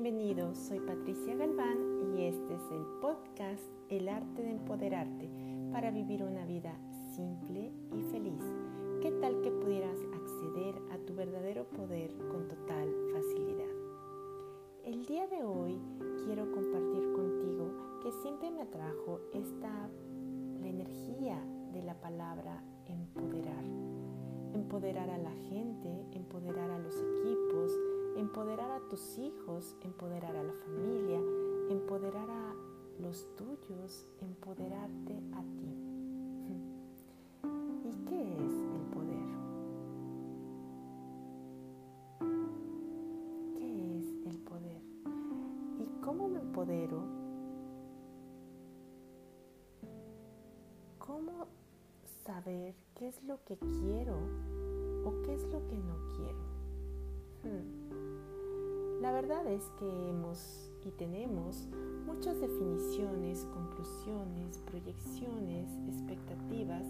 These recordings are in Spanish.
bienvenidos. Soy Patricia Galván y este es el podcast El arte de empoderarte para vivir una vida simple y feliz. ¿Qué tal que pudieras acceder a tu verdadero poder con total facilidad? El día de hoy quiero compartir contigo que siempre me atrajo esta la energía de la palabra empoderar. Empoderar a la gente, empoderar a los equipos, empoderar a tus hijos, empoderar a la familia, empoderar a los tuyos, empoderarte a ti. ¿Y qué es el poder? ¿Qué es el poder? ¿Y cómo me empodero? ¿Cómo saber qué es lo que quiero o qué es lo que no quiero? Hmm. La verdad es que hemos y tenemos muchas definiciones, conclusiones, proyecciones, expectativas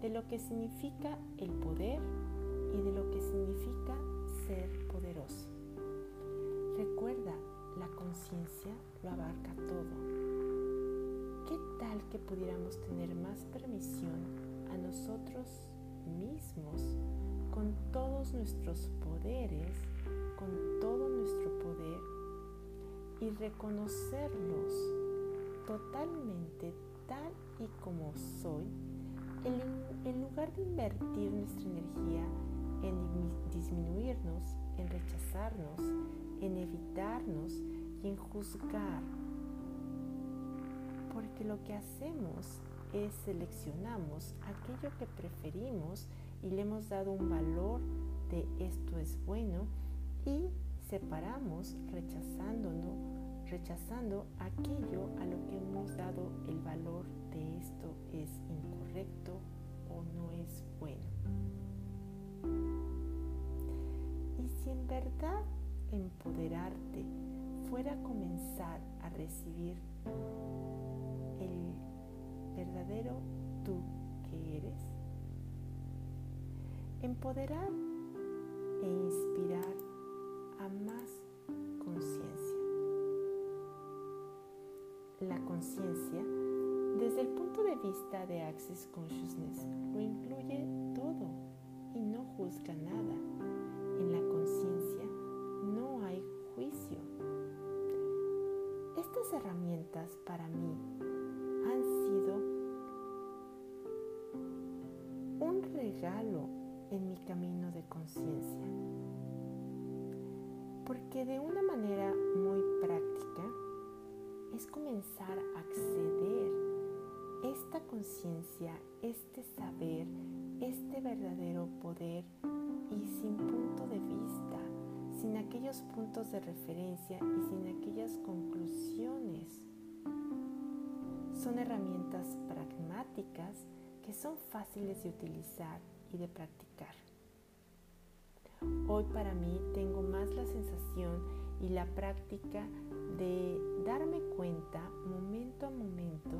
de lo que significa el poder y de lo que significa ser poderoso. Recuerda, la conciencia lo abarca todo. ¿Qué tal que pudiéramos tener más permisión a nosotros mismos con todos nuestros poderes, con todo y reconocerlos totalmente tal y como soy, en, lugar de invertir nuestra energía en disminuirnos, en rechazarnos, en evitarnos y en juzgar. Porque lo que hacemos es seleccionamos aquello que preferimos y le hemos dado un valor de esto es bueno y separamos rechazándonos, rechazando aquello a lo que hemos dado el valor de esto es incorrecto o no es bueno. Y si en verdad empoderarte fuera a comenzar a recibir el verdadero tú que eres, empoderar e inspirar a más conciencia, desde el punto de vista de Access Consciousness, lo incluye todo y no juzga nada. En la conciencia no hay juicio. Estas herramientas para mí han sido un regalo en mi camino de conciencia. Porque de una manera muy este saber, este verdadero poder y sin punto de vista, sin aquellos puntos de referencia y sin aquellas conclusiones. Son herramientas pragmáticas que son fáciles de utilizar y de practicar. Hoy para mí tengo más la sensación y la práctica de darme cuenta momento a momento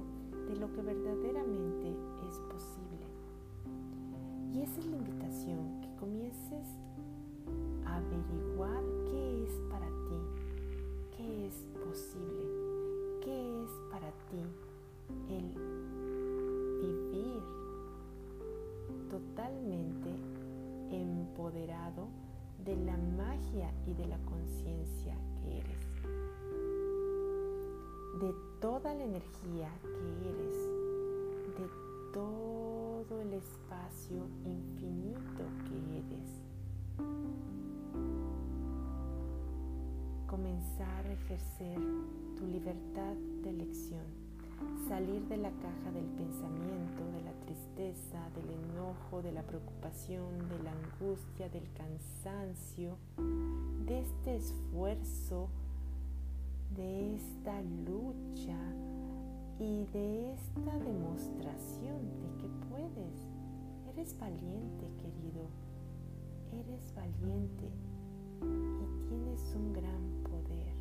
de lo que verdaderamente es posible. Y esa es la invitación, que comiences a averiguar qué de toda la energía que eres, de todo el espacio infinito que eres. Comenzar a ejercer tu libertad de elección salir de la caja del pensamiento, de la tristeza, del enojo, de la preocupación, de la angustia, del cansancio, de este esfuerzo, de esta lucha y de esta demostración de que puedes. Eres valiente, querido. Eres valiente y tienes un gran poder.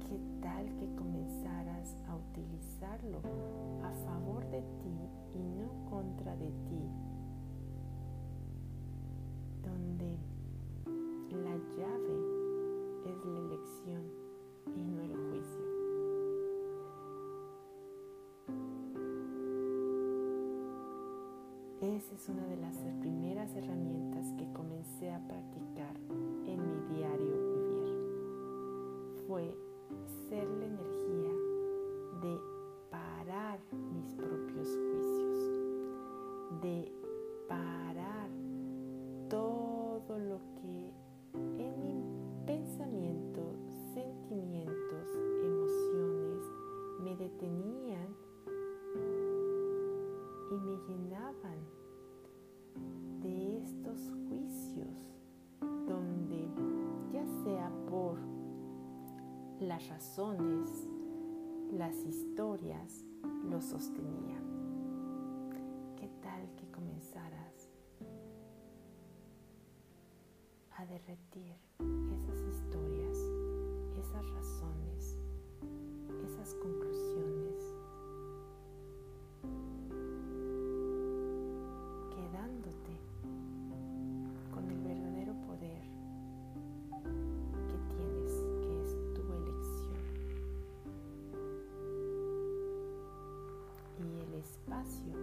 ¿Qué tal que comenzaras a utilizarlo a favor de ti y no contra de ti? y no el juicio. Esa es una de las primeras herramientas que comencé a practicar en mi diario vivir. Fue ser la energía de parar mis propios juicios, de razones, las historias, lo sostenía. ¿Qué tal que comenzaras a derretir esas historias, esas razones, el